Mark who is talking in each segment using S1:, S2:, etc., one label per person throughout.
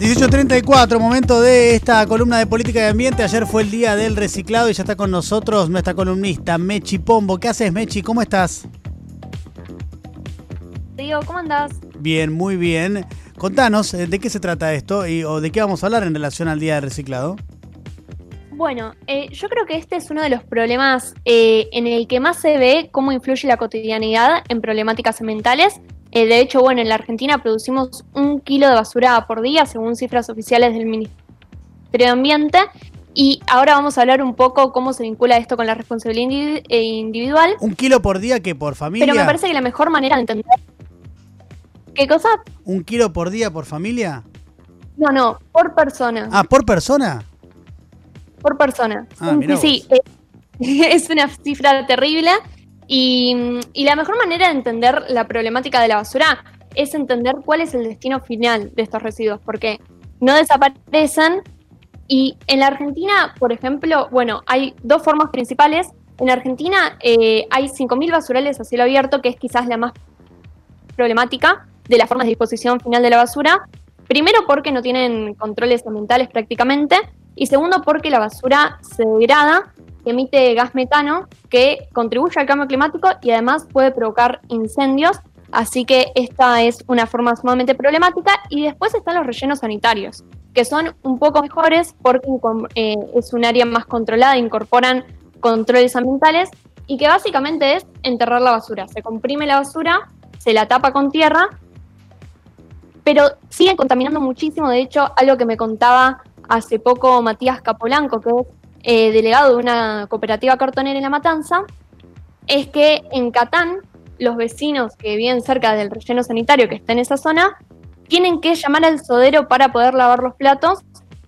S1: 18.34, momento de esta columna de política de ambiente. Ayer fue el día del reciclado y ya está con nosotros nuestra columnista Mechi Pombo. ¿Qué haces, Mechi? ¿Cómo estás?
S2: Digo, ¿cómo andás?
S1: Bien, muy bien. Contanos, eh, ¿de qué se trata esto y, o de qué vamos a hablar en relación al día del reciclado?
S2: Bueno, eh, yo creo que este es uno de los problemas eh, en el que más se ve cómo influye la cotidianidad en problemáticas ambientales eh, de hecho, bueno, en la Argentina producimos un kilo de basura por día, según cifras oficiales del Ministerio de Ambiente. Y ahora vamos a hablar un poco cómo se vincula esto con la responsabilidad eh, individual.
S1: ¿Un kilo por día que por familia?
S2: Pero me parece que la mejor manera de entender... ¿Qué cosa?
S1: ¿Un kilo por día por familia?
S2: No, no, por persona.
S1: Ah, ¿por persona?
S2: Por persona.
S1: Ah,
S2: sí, eh, es una cifra terrible. Y, la mejor manera de entender la problemática de la basura es entender cuál es el destino final de estos residuos, porque no desaparecen. Y en la Argentina, por ejemplo, bueno, hay dos formas principales. En Argentina eh, hay 5.000 basurales a cielo abierto, que es quizás la más problemática de las formas de disposición final de la basura. Primero porque no tienen controles ambientales prácticamente y segundo porque la basura se degrada emite gas metano que contribuye al cambio climático y además puede provocar incendios. Así que esta es una forma sumamente problemática. Y después están los rellenos sanitarios, que son un poco mejores porque eh, es un área más controlada, incorporan controles ambientales y que básicamente es enterrar la basura. Se comprime la basura, se la tapa con tierra, pero siguen contaminando muchísimo. De hecho, algo que me contaba hace poco Matías Capolanco, que es eh, delegado de una cooperativa cartonera en La Matanza, es que en Catán los vecinos que viven cerca del relleno sanitario que está en esa zona tienen que llamar al sodero para poder lavar los platos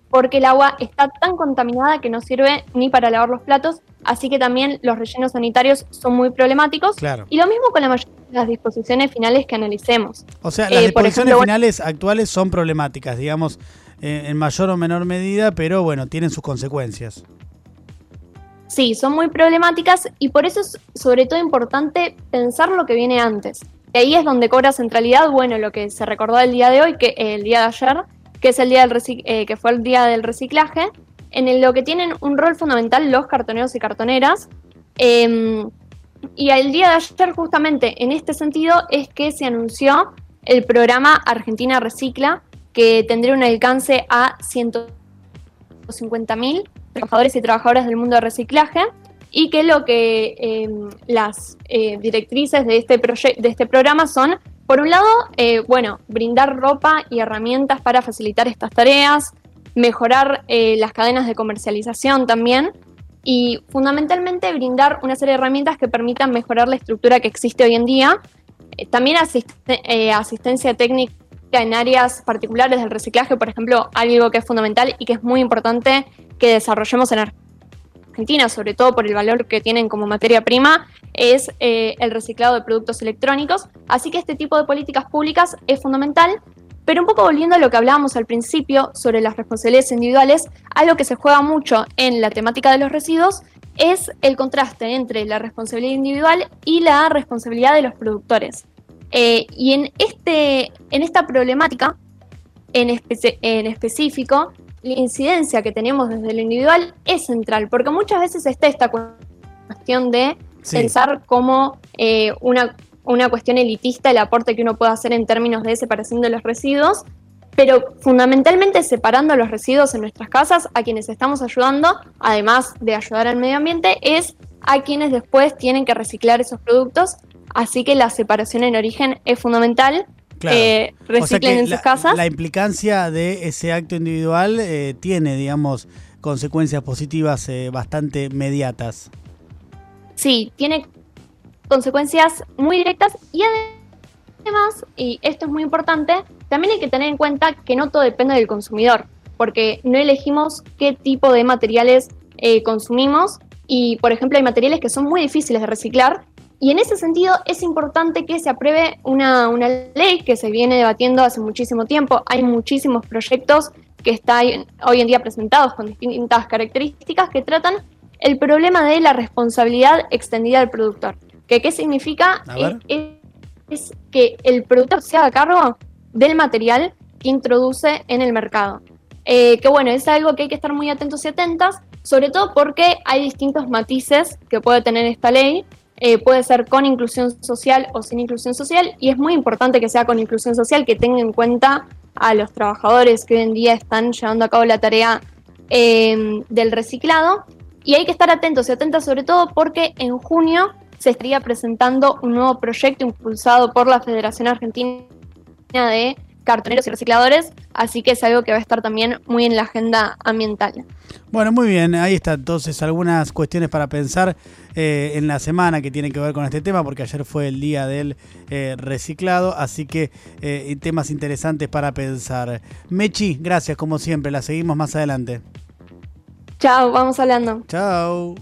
S2: porque el agua está tan contaminada que no sirve ni para lavar los platos, así que también los rellenos sanitarios son muy problemáticos. Y lo mismo con la mayoría de las disposiciones finales que analicemos.
S1: O sea, las eh, disposiciones finales actuales son problemáticas, digamos, en mayor o menor medida, pero bueno, tienen sus consecuencias.
S2: Sí, son muy problemáticas y por eso es sobre todo importante pensar lo que viene antes. Y ahí es donde cobra centralidad, bueno, lo que se recordó el día de hoy, que el día de ayer, que es el día del eh, que fue el día del reciclaje, en lo que tienen un rol fundamental los cartoneros y cartoneras. Em, y el día de ayer, justamente en este sentido, es que se anunció el programa Argentina Recicla, que tendría un alcance a 150.000 trabajadores y trabajadoras del mundo de reciclaje y que lo que eh, las eh, directrices de este, de este programa son, por un lado, eh, bueno, brindar ropa y herramientas para facilitar estas tareas, mejorar las cadenas de comercialización también y fundamentalmente brindar una serie de herramientas que permitan mejorar la estructura que existe hoy en día. también asistencia técnica en áreas particulares del reciclaje, por ejemplo, algo que es fundamental y que es muy importante que desarrollemos en Argentina, sobre todo por el valor que tienen como materia prima, es eh, el reciclado de productos electrónicos. Así que este tipo de políticas públicas es fundamental. Pero un poco volviendo a lo que hablábamos al principio sobre las responsabilidades individuales, algo que se juega mucho en la temática de los residuos es el contraste entre la responsabilidad individual y la responsabilidad de los productores. Eh, y en, este, en esta problemática, en, en específico, la incidencia que tenemos desde lo individual es central, porque muchas veces está esta cuestión de pensar como eh, una, una cuestión elitista el aporte que uno puede hacer en términos de separación de los residuos, pero fundamentalmente separando los residuos en nuestras casas, a quienes estamos ayudando, además de ayudar al medio ambiente, es a quienes después tienen que reciclar esos productos, así que la separación en origen es fundamental eh, reciclen en sus casas.
S1: La implicancia de ese acto individual eh, tiene, digamos, consecuencias positivas eh, bastante mediatas.
S2: Sí, tiene consecuencias muy directas y además, y esto es muy importante, también hay que tener en cuenta que no todo depende del consumidor, porque no elegimos qué tipo de materiales consumimos y, por ejemplo, hay materiales que son muy difíciles de reciclar y en ese sentido es importante que se apruebe una, ley que se viene debatiendo hace muchísimo tiempo. Hay muchísimos proyectos que están hoy en día presentados con distintas características que tratan el problema de la responsabilidad extendida del productor. ¿Qué significa? Es, es, que el productor se haga cargo del material que introduce en el mercado. Eh, que bueno, es algo que hay que estar muy atentos y atentas, sobre todo porque hay distintos matices que puede tener esta ley. Eh, puede ser con inclusión social o sin inclusión social, y es muy importante que sea con inclusión social, que tenga en cuenta a los trabajadores que hoy en día están llevando a cabo la tarea eh, del reciclado. Y hay que estar atentos y atentas sobre todo porque en junio se estaría presentando un nuevo proyecto impulsado por la Federación Argentina de cartoneros y recicladores, así que es algo que va a estar también muy en la agenda ambiental.
S1: Bueno, muy bien, ahí está entonces algunas cuestiones para pensar eh, en la semana que tienen que ver con este tema, porque ayer fue el día del eh, reciclado, así que eh, temas interesantes para pensar. Mechi, gracias como siempre, la seguimos más adelante.
S2: Chao, vamos hablando.
S1: Chao.